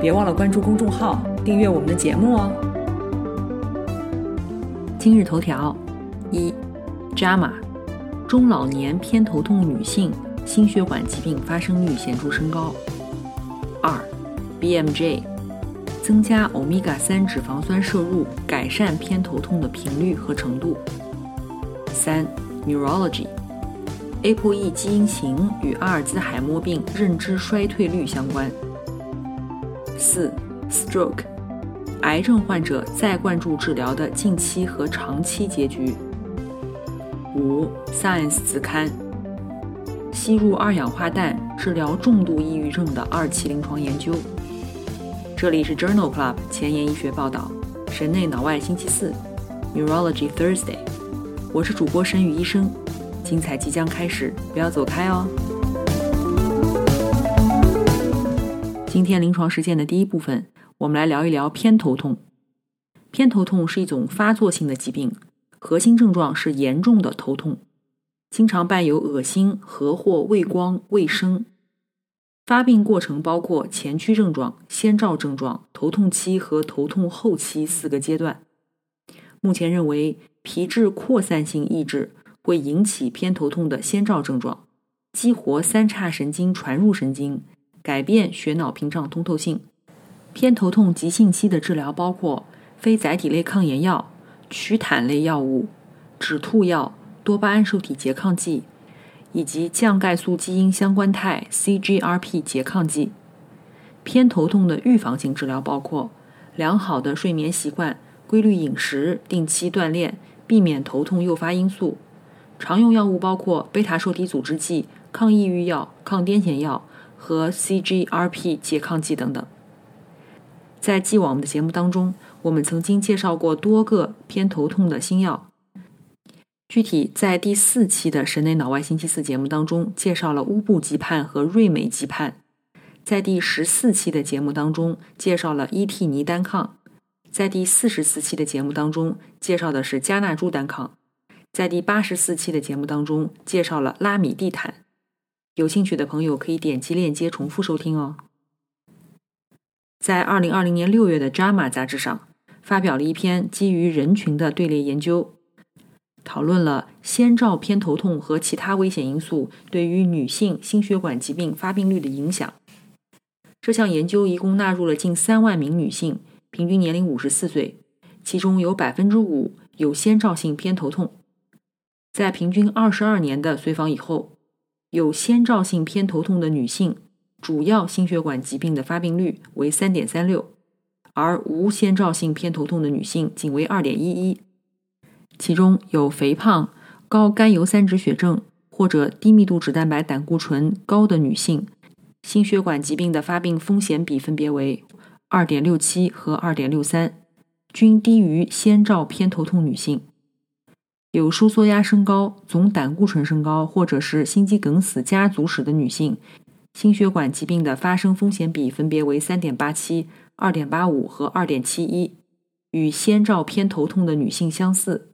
别忘了关注公众号，订阅我们的节目哦。今日头条：一，JAMA，中老年偏头痛女性心血管疾病发生率显著升高。二，BMJ，增加欧米伽三脂肪酸摄入，改善偏头痛的频率和程度。三，Neurology，ApoE 基因型与阿尔兹海默病认知衰退率相关。四，stroke，癌症患者再灌注治疗的近期和长期结局。五，Science 子刊，吸入二氧化氮治疗重度抑郁症的二期临床研究。这里是 Journal Club 前沿医学报道，神内脑外星期四，Neurology Thursday，我是主播神宇医生，精彩即将开始，不要走开哦。今天临床实践的第一部分，我们来聊一聊偏头痛。偏头痛是一种发作性的疾病，核心症状是严重的头痛，经常伴有恶心、和或畏光、畏声。发病过程包括前驱症状、先兆症状、头痛期和头痛后期四个阶段。目前认为，皮质扩散性抑制会引起偏头痛的先兆症状，激活三叉神经传入神经。改变血脑屏障通透性。偏头痛急性期的治疗包括非甾体类抗炎药、曲坦类药物、止吐药、多巴胺受体拮抗剂，以及降钙素基因相关肽 （CGRP） 拮抗剂。偏头痛的预防性治疗包括良好的睡眠习惯、规律饮食、定期锻炼，避免头痛诱发因素。常用药物包括贝塔受体阻滞剂、抗抑郁药、抗癫痫药。和 CGRP 拮抗剂等等。在既往的节目当中，我们曾经介绍过多个偏头痛的新药。具体在第四期的神内脑外星期四节目当中，介绍了乌布吉盼和瑞美吉盼。在第十四期的节目当中，介绍了伊替尼单抗。在第四十四期的节目当中，介绍的是加纳珠单抗。在第八十四期的节目当中，介绍了拉米地坦。有兴趣的朋友可以点击链接重复收听哦。在二零二零年六月的《JAMA》杂志上，发表了一篇基于人群的队列研究，讨论了先兆偏头痛和其他危险因素对于女性心血管疾病发病率的影响。这项研究一共纳入了近三万名女性，平均年龄五十四岁，其中有百分之五有先兆性偏头痛。在平均二十二年的随访以后。有先兆性偏头痛的女性，主要心血管疾病的发病率为三点三六，而无先兆性偏头痛的女性仅为二点一一。其中有肥胖、高甘油三酯血症或者低密度脂蛋白胆固醇高的女性，心血管疾病的发病风险比分别为二点六七和二点六三，均低于先兆偏头痛女性。有收缩压升高、总胆固醇升高，或者是心肌梗死家族史的女性，心血管疾病的发生风险比分别为三点八七、二点八五和二点七一，与先兆偏头痛的女性相似。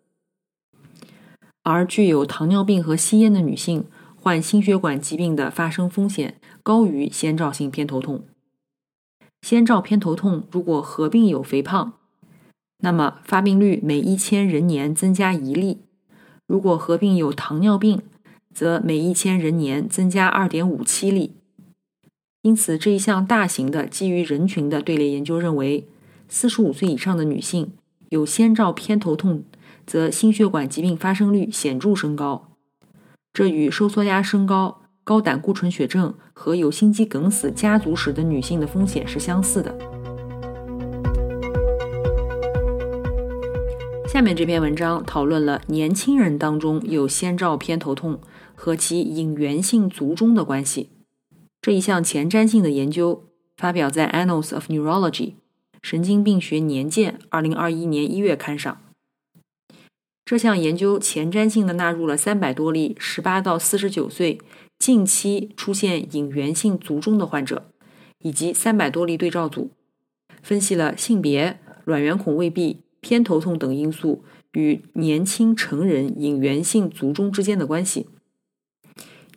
而具有糖尿病和吸烟的女性，患心血管疾病的发生风险高于先兆性偏头痛。先兆偏头痛如果合并有肥胖，那么发病率每一千人年增加一例。如果合并有糖尿病，则每一千人年增加二点五七例。因此，这一项大型的基于人群的队列研究认为，四十五岁以上的女性有先兆偏头痛，则心血管疾病发生率显著升高。这与收缩压升高、高胆固醇血症和有心肌梗死家族史的女性的风险是相似的。下面这篇文章讨论了年轻人当中有先兆偏头痛和其隐源性卒中的关系。这一项前瞻性的研究发表在《Annals of Neurology》，神经病学年鉴》二零二一年一月刊上。这项研究前瞻性的纳入了三百多例十八到四十九岁近期出现隐源性卒中的患者，以及三百多例对照组，分析了性别、卵圆孔未闭、偏头痛等因素与年轻成人隐源性卒中之间的关系。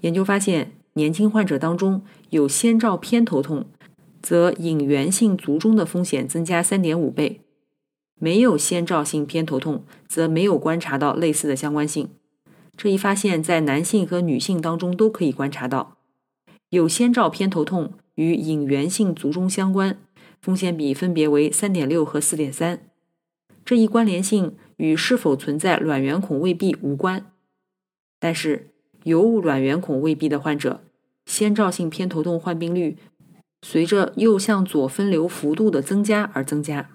研究发现，年轻患者当中有先兆偏头痛，则隐源性卒中的风险增加三点五倍。没有先兆性偏头痛，则没有观察到类似的相关性。这一发现，在男性和女性当中都可以观察到。有先兆偏头痛与隐源性卒中相关，风险比分别为三点六和四点三。这一关联性与是否存在卵圆孔未闭无关。但是，有卵圆孔未闭的患者，先兆性偏头痛患病率随着右向左分流幅度的增加而增加。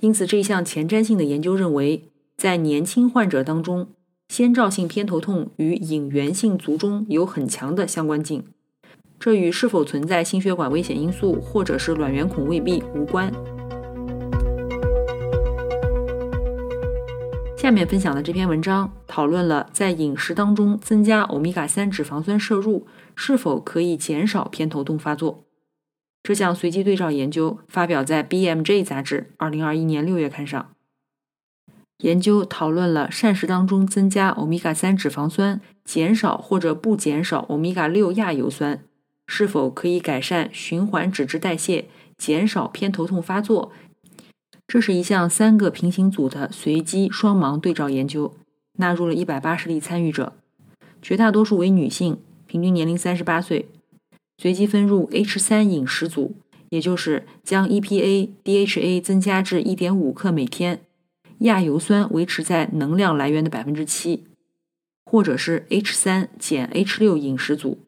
因此，这一项前瞻性的研究认为，在年轻患者当中，先兆性偏头痛与隐源性卒中有很强的相关性，这与是否存在心血管危险因素或者是卵圆孔未闭无关。下面分享的这篇文章讨论了在饮食当中增加欧米伽三脂肪酸摄入是否可以减少偏头痛发作。这项随机对照研究发表在《BMJ》杂志2021年6月刊上。研究讨论了膳食当中增加欧米伽三脂肪酸，减少或者不减少欧米伽六亚油酸，是否可以改善循环脂质代谢，减少偏头痛发作。这是一项三个平行组的随机双盲对照研究，纳入了180例参与者，绝大多数为女性，平均年龄38岁。随机分入 H 三饮食组，也就是将 EPA、DHA 增加至1.5克每天，亚油酸维持在能量来源的百分之七，或者是 H 三减 H 六饮食组，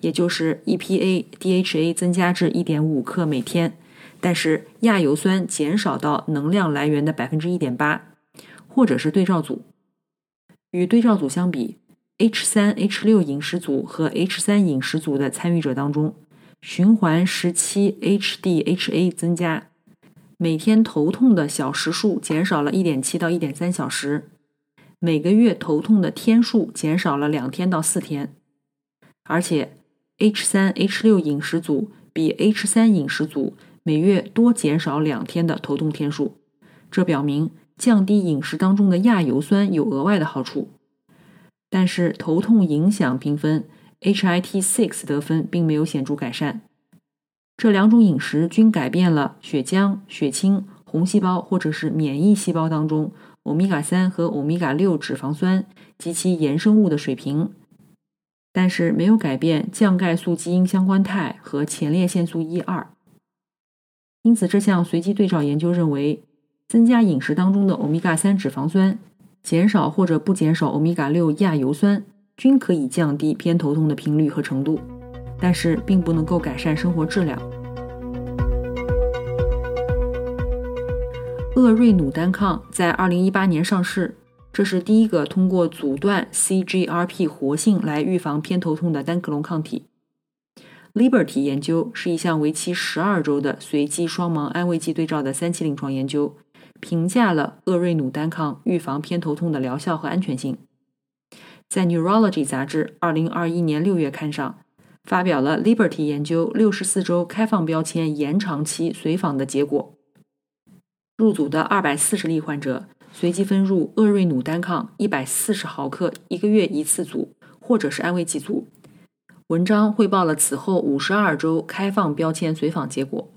也就是 EPA、DHA 增加至1.5克每天，但是亚油酸减少到能量来源的百分之一点八，或者是对照组。与对照组相比。H 三 H 六饮食组和 H 三饮食组的参与者当中，循环时期 HDHA 增加，每天头痛的小时数减少了一点七到一点三小时，每个月头痛的天数减少了两天到四天，而且 H 三 H 六饮食组比 H 三饮食组每月多减少两天的头痛天数，这表明降低饮食当中的亚油酸有额外的好处。但是头痛影响评分 HIT-6 得分并没有显著改善。这两种饮食均改变了血浆、血清、红细胞或者是免疫细胞当中欧米伽三和欧米伽六脂肪酸及其衍生物的水平，但是没有改变降钙素基因相关肽和前列腺素一二。因此，这项随机对照研究认为，增加饮食当中的欧米伽三脂肪酸。减少或者不减少欧米伽六亚油酸，均可以降低偏头痛的频率和程度，但是并不能够改善生活质量。厄瑞努单抗在2018年上市，这是第一个通过阻断 CGRP 活性来预防偏头痛的单克隆抗体。Liberty 研究是一项为期十二周的随机双盲安慰剂对照的三期临床研究。评价了厄瑞努单抗预防偏头痛的疗效和安全性，在《Neurology》杂志2021年6月刊上发表了 Liberty 研究64周开放标签延长期随访的结果。入组的240例患者随机分入厄瑞努单抗140毫克一个月一次组，或者是安慰剂组。文章汇报了此后52周开放标签随访结果。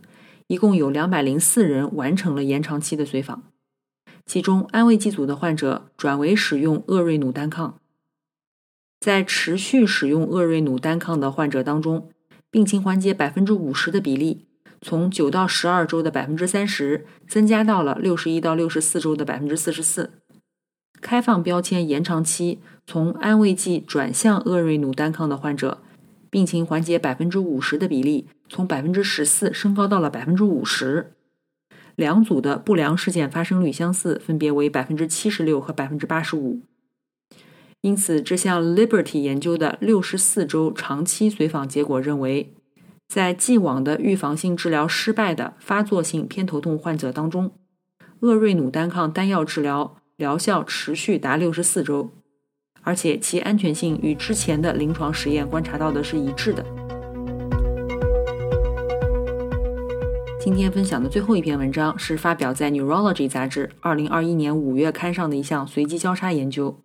一共有两百零四人完成了延长期的随访，其中安慰剂组的患者转为使用厄瑞努单抗。在持续使用厄瑞努单抗的患者当中，病情缓解百分之五十的比例从九到十二周的百分之三十增加到了六十一到六十四周的百分之四十四。开放标签延长期从安慰剂转向厄瑞努单抗的患者。病情缓解百分之五十的比例从百分之十四升高到了百分之五十，两组的不良事件发生率相似，分别为百分之七十六和百分之八十五。因此，这项 Liberty 研究的六十四周长期随访结果认为，在既往的预防性治疗失败的发作性偏头痛患者当中，厄瑞努单抗单药治疗疗效持续达六十四周，而且其安全性与之前的临床实验观察到的是一致的。今天分享的最后一篇文章是发表在《Neurology》杂志二零二一年五月刊上的一项随机交叉研究。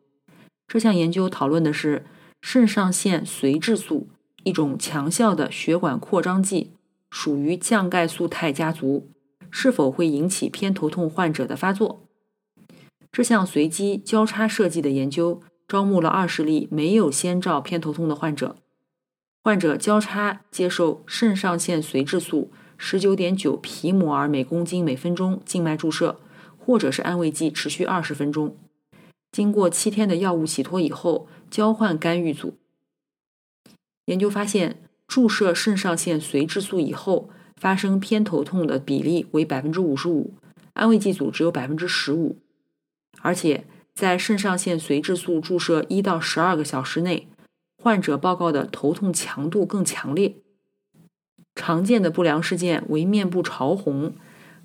这项研究讨论的是肾上腺髓质素。一种强效的血管扩张剂，属于降钙素肽家族，是否会引起偏头痛患者的发作？这项随机交叉设计的研究招募了二十例没有先兆偏头痛的患者，患者交叉接受肾上腺髓质素十九点九皮摩尔每公斤每分钟静脉注射，或者是安慰剂持续二十分钟。经过七天的药物洗脱以后，交换干预组。研究发现，注射肾上腺髓质素以后发生偏头痛的比例为百分之五十五，安慰剂组只有百分之十五。而且在肾上腺髓质素注射一到十二个小时内，患者报告的头痛强度更强烈。常见的不良事件为面部潮红、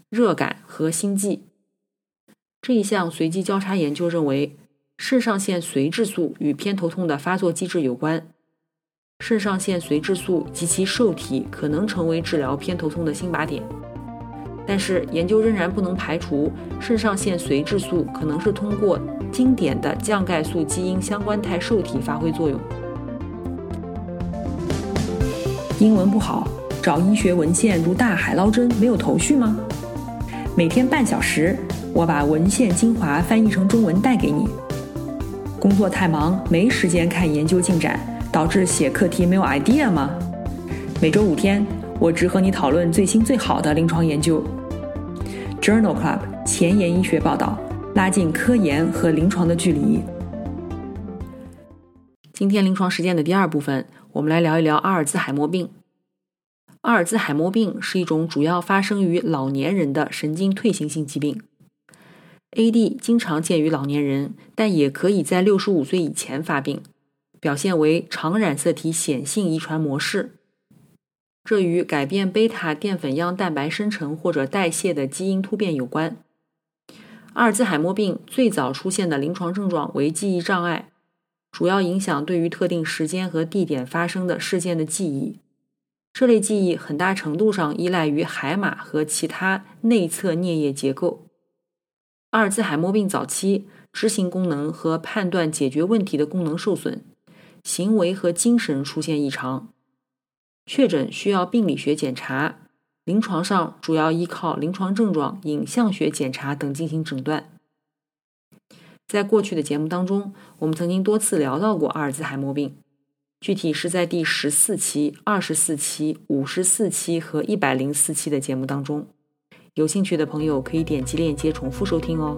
热感和心悸。这一项随机交叉研究认为，肾上腺髓质素与偏头痛的发作机制有关。肾上腺髓质素及其受体可能成为治疗偏头痛的新靶点，但是研究仍然不能排除肾上腺髓质素可能是通过经典的降钙素基因相关肽受体发挥作用。英文不好，找医学文献如大海捞针，没有头绪吗？每天半小时，我把文献精华翻译成中文带给你。工作太忙，没时间看研究进展。导致写课题没有 idea 吗？每周五天，我只和你讨论最新最好的临床研究。Journal Club 前沿医学报道，拉近科研和临床的距离。今天临床实践的第二部分，我们来聊一聊阿尔兹海默病。阿尔兹海默病是一种主要发生于老年人的神经退行性疾病。AD 经常见于老年人，但也可以在六十五岁以前发病。表现为常染色体显性遗传模式，这与改变贝塔淀粉样蛋白生成或者代谢的基因突变有关。阿尔兹海默病最早出现的临床症状为记忆障碍，主要影响对于特定时间和地点发生的事件的记忆。这类记忆很大程度上依赖于海马和其他内侧颞叶结构。阿尔兹海默病早期，执行功能和判断解决问题的功能受损。行为和精神出现异常，确诊需要病理学检查，临床上主要依靠临床症状、影像学检查等进行诊断。在过去的节目当中，我们曾经多次聊到过阿尔兹海默病，具体是在第十四期、二十四期、五十四期和一百零四期的节目当中。有兴趣的朋友可以点击链接重复收听哦。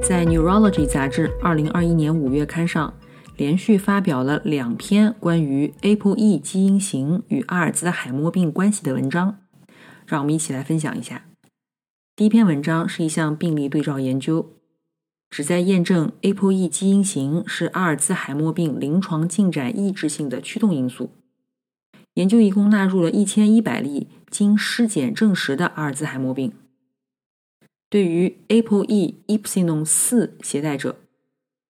在《Neurology》杂志2021年5月刊上，连续发表了两篇关于 ApoE 基因型与阿尔兹海默病关系的文章，让我们一起来分享一下。第一篇文章是一项病例对照研究，旨在验证 ApoE 基因型是阿尔兹海默病临床进展抑制性的驱动因素。研究一共纳入了一千一百例经尸检证实的阿尔兹海默病。对于 ApoE epsilon 四携带者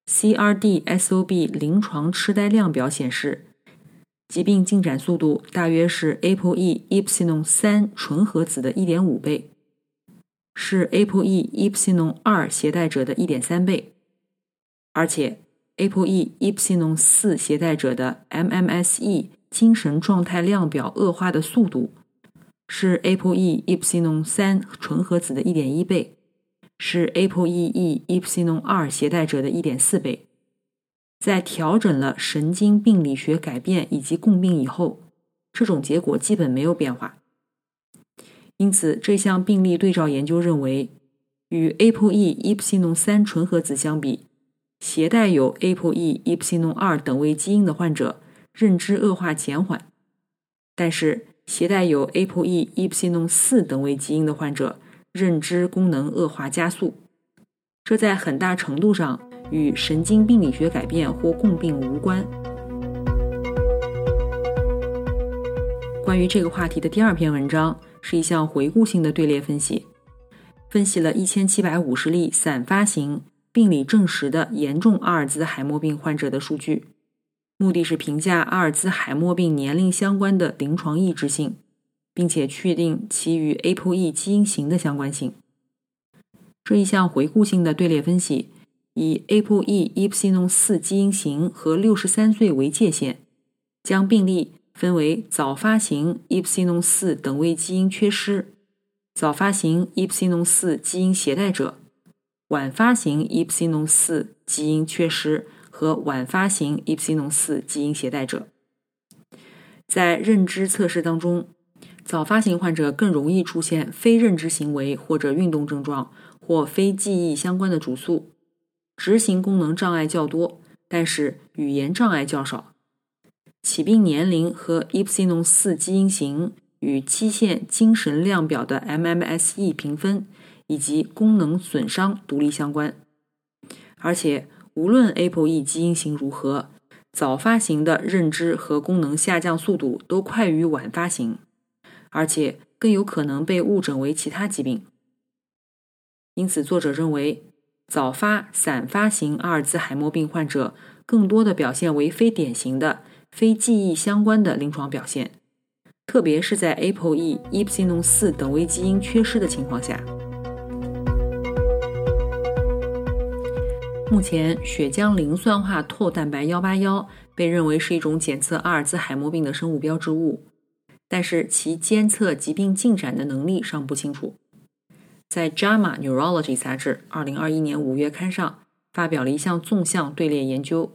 ，CRD-SOB 临床痴呆量表显示，疾病进展速度大约是 ApoE epsilon 三纯合子的一点五倍，是 ApoE epsilon 二携带者的一点三倍，而且 ApoE epsilon 四携带者的 MMSE 精神状态量表恶化的速度。是 ApoE epsilon 三纯合子的一点一倍，是 ApoE epsilon 二携带者的一点四倍。在调整了神经病理学改变以及共病以后，这种结果基本没有变化。因此，这项病例对照研究认为，与 ApoE epsilon 三纯合子相比，携带有 ApoE epsilon 二等位基因的患者认知恶化减缓，但是。携带有 ApoE epsilon 四等位基因的患者，认知功能恶化加速，这在很大程度上与神经病理学改变或共病无关。关于这个话题的第二篇文章是一项回顾性的队列分析，分析了一千七百五十例散发型病理证实的严重阿尔兹海默病患者的数据，目的是评价阿尔兹海默病年龄相关的临床抑制性，并且确定其与 ApoE 基因型的相关性。这一项回顾性的队列分析以 ApoE 伊普西诺四基因型和六十三岁为界限，将病例分为早发型伊普西诺四等位基因缺失、早发型伊普西诺四基因携带者、晚发型伊普西诺四基因缺失和晚发型伊普西诺四基因携带者。在认知测试当中，早发型患者更容易出现非认知行为或者运动症状。或非记忆相关的主诉，执行功能障碍较多，但是语言障碍较少。起病年龄和伊普西诺四基因型与基线精神量表的 MMSE 评分以及功能损伤独立相关。而且，无论 ApoE 基因型如何，早发型的认知和功能下降速度都快于晚发型，而且更有可能被误诊为其他疾病。因此，作者认为，早发散发型阿尔兹海默病患者更多的表现为非典型的、非记忆相关的临床表现，特别是在 ApoE 伊普西诺四等位基因缺失的情况下。目前，血浆磷酸化唾蛋白幺八幺被认为是一种检测阿尔兹海默病的生物标志物，但是其监测疾病进展的能力尚不清楚。在《JAMA Neurology》杂志2021年5月刊上发表了一项纵向队列研究，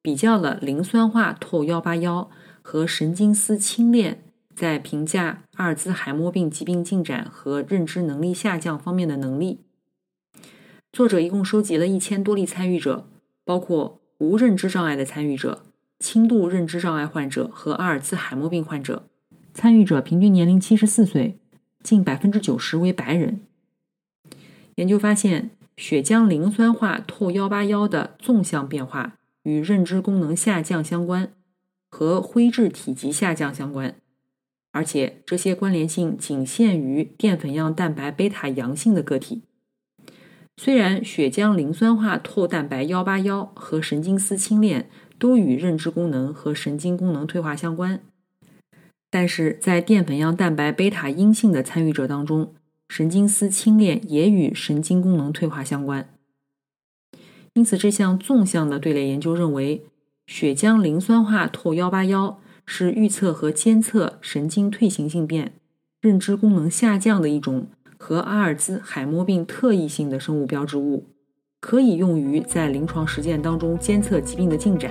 比较了磷酸化唾181和神经丝轻链在评价阿尔兹海默病疾病进展和认知能力下降方面的能力。作者一共收集了一千多例参与者，包括无认知障碍的参与者、轻度认知障碍患者和阿尔兹海默病患者。参与者平均年龄74岁，近百分之九十为白人。研究发现，血浆磷酸化唾幺八幺的纵向变化与认知功能下降相关，和灰质体积下降相关，而且这些关联性仅限于淀粉样蛋白贝塔阳性的个体。虽然血浆磷酸化唾蛋白幺八幺和神经丝轻链都与认知功能和神经功能退化相关，但是在淀粉样蛋白贝塔阴性的参与者当中。神经丝轻链也与神经功能退化相关，因此这项纵向的队列研究认为，血浆磷酸化透幺八幺是预测和监测神经退行性变、认知功能下降的一种和阿尔兹海默病特异性的生物标志物，可以用于在临床实践当中监测疾病的进展。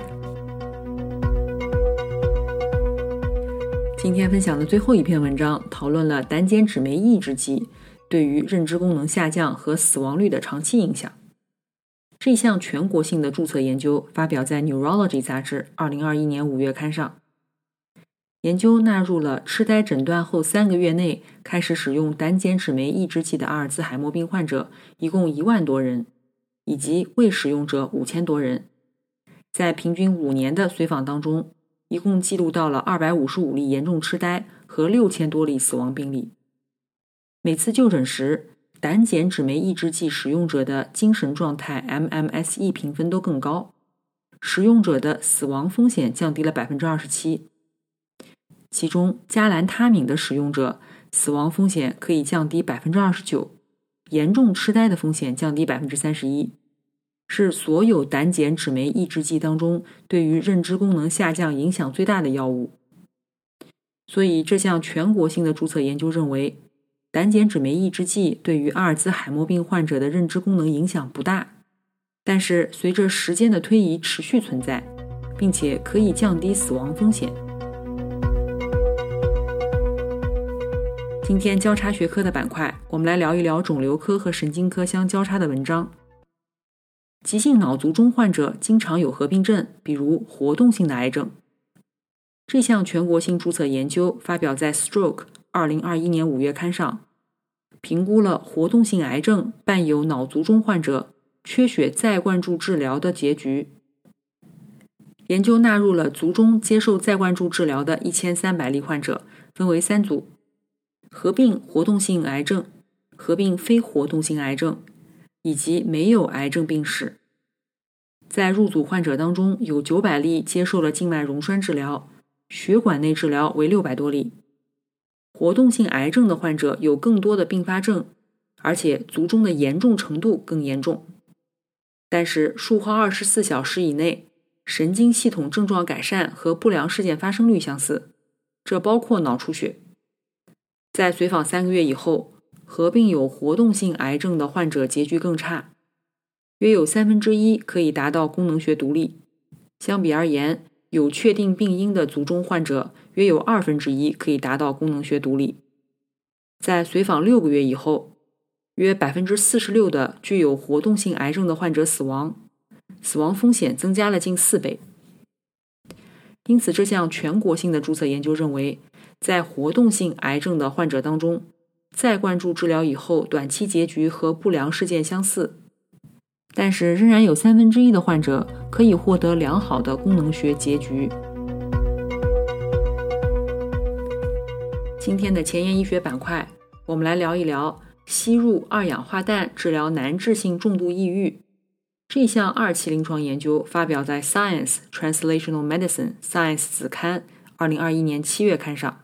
今天分享的最后一篇文章讨论了胆碱酯酶抑制剂。对于认知功能下降和死亡率的长期影响，这项全国性的注册研究发表在《Neurology》杂志2021年5月刊上。研究纳入了痴呆诊断后三个月内开始使用胆碱酯酶抑制剂的阿尔茨海默病患者，一共一万多人，以及未使用者五千多人。在平均五年的随访当中，一共记录到了二百五十五例严重痴呆和六千多例死亡病例。每次就诊时，胆碱酯酶抑制剂使用者的精神状态 MMSE 评分都更高，使用者的死亡风险降低了百分之二十七。其中，加兰他敏的使用者死亡风险可以降低百分之二十九，严重痴呆的风险降低百分之三十一，是所有胆碱酯酶抑制剂当中对于认知功能下降影响最大的药物。所以，这项全国性的注册研究认为。胆碱酯酶抑制剂对于阿尔兹海默病患者的认知功能影响不大，但是随着时间的推移持续存在，并且可以降低死亡风险。今天交叉学科的板块，我们来聊一聊肿瘤科和神经科相交叉的文章。急性脑卒中患者经常有合并症，比如活动性的癌症。这项全国性注册研究发表在《Stroke》。二零二一年五月刊上，评估了活动性癌症伴有脑卒中患者缺血再灌注治疗的结局。研究纳入了卒中接受再灌注治疗的一千三百例患者，分为三组：合并活动性癌症、合并非活动性癌症以及没有癌症病史。在入组患者当中，有九百例接受了静脉溶栓治疗，血管内治疗为六百多例。活动性癌症的患者有更多的并发症，而且卒中的严重程度更严重。但是术后二十四小时以内，神经系统症状改善和不良事件发生率相似，这包括脑出血。在随访三个月以后，合并有活动性癌症的患者结局更差。约有三分之一可以达到功能学独立。相比而言，有确定病因的卒中患者约有二分之一可以达到功能学独立。在随访六个月以后，约百分之四十六的具有活动性癌症的患者死亡，死亡风险增加了近四倍。因此，这项全国性的注册研究认为，在活动性癌症的患者当中，再灌注治疗以后，短期结局和不良事件相似。但是，仍然有三分之一的患者可以获得良好的功能学结局。今天的前沿医学板块，我们来聊一聊吸入二氧化氮治疗难治性重度抑郁。这项二期临床研究发表在《Science Translational Medicine》Science 子刊，二零二一年七月刊上。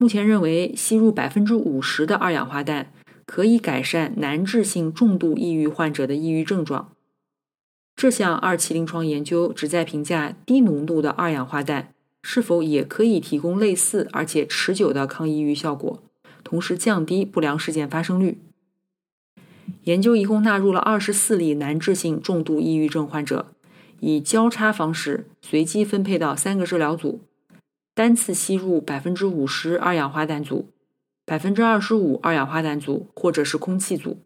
目前认为，吸入百分之五十的二氧化氮。可以改善难治性重度抑郁患者的抑郁症状。这项二期临床研究旨在评价低浓度的二氧化氮是否也可以提供类似而且持久的抗抑郁效果，同时降低不良事件发生率。研究一共纳入了二十四例难治性重度抑郁症患者，以交叉方式随机分配到三个治疗组，单次吸入百分之五十二氧化氮组。百分之二十五二氧化氮组或者是空气组，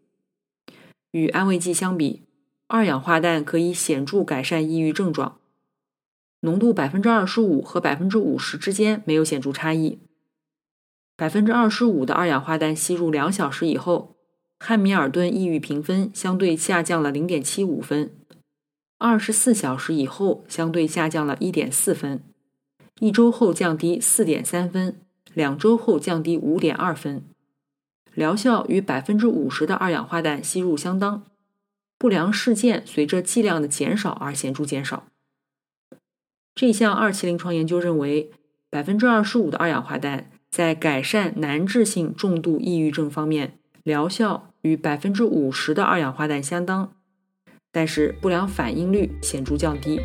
与安慰剂相比，二氧化氮可以显著改善抑郁症状。浓度百分之二十五和百分之五十之间没有显著差异。百分之二十五的二氧化氮吸入两小时以后，汉密尔顿抑郁评分相对下降了零点七五分；二十四小时以后相对下降了一点四分；一周后降低四点三分。两周后降低五点二分，疗效与百分之五十的二氧化氮吸入相当。不良事件随着剂量的减少而显著减少。这项二期临床研究认为，百分之二十五的二氧化氮在改善难治性重度抑郁症方面疗效与百分之五十的二氧化氮相当，但是不良反应率显著降低。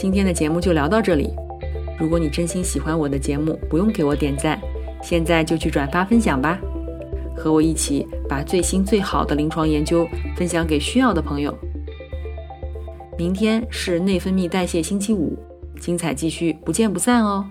今天的节目就聊到这里。如果你真心喜欢我的节目，不用给我点赞，现在就去转发分享吧，和我一起把最新最好的临床研究分享给需要的朋友。明天是内分泌代谢星期五，精彩继续，不见不散哦。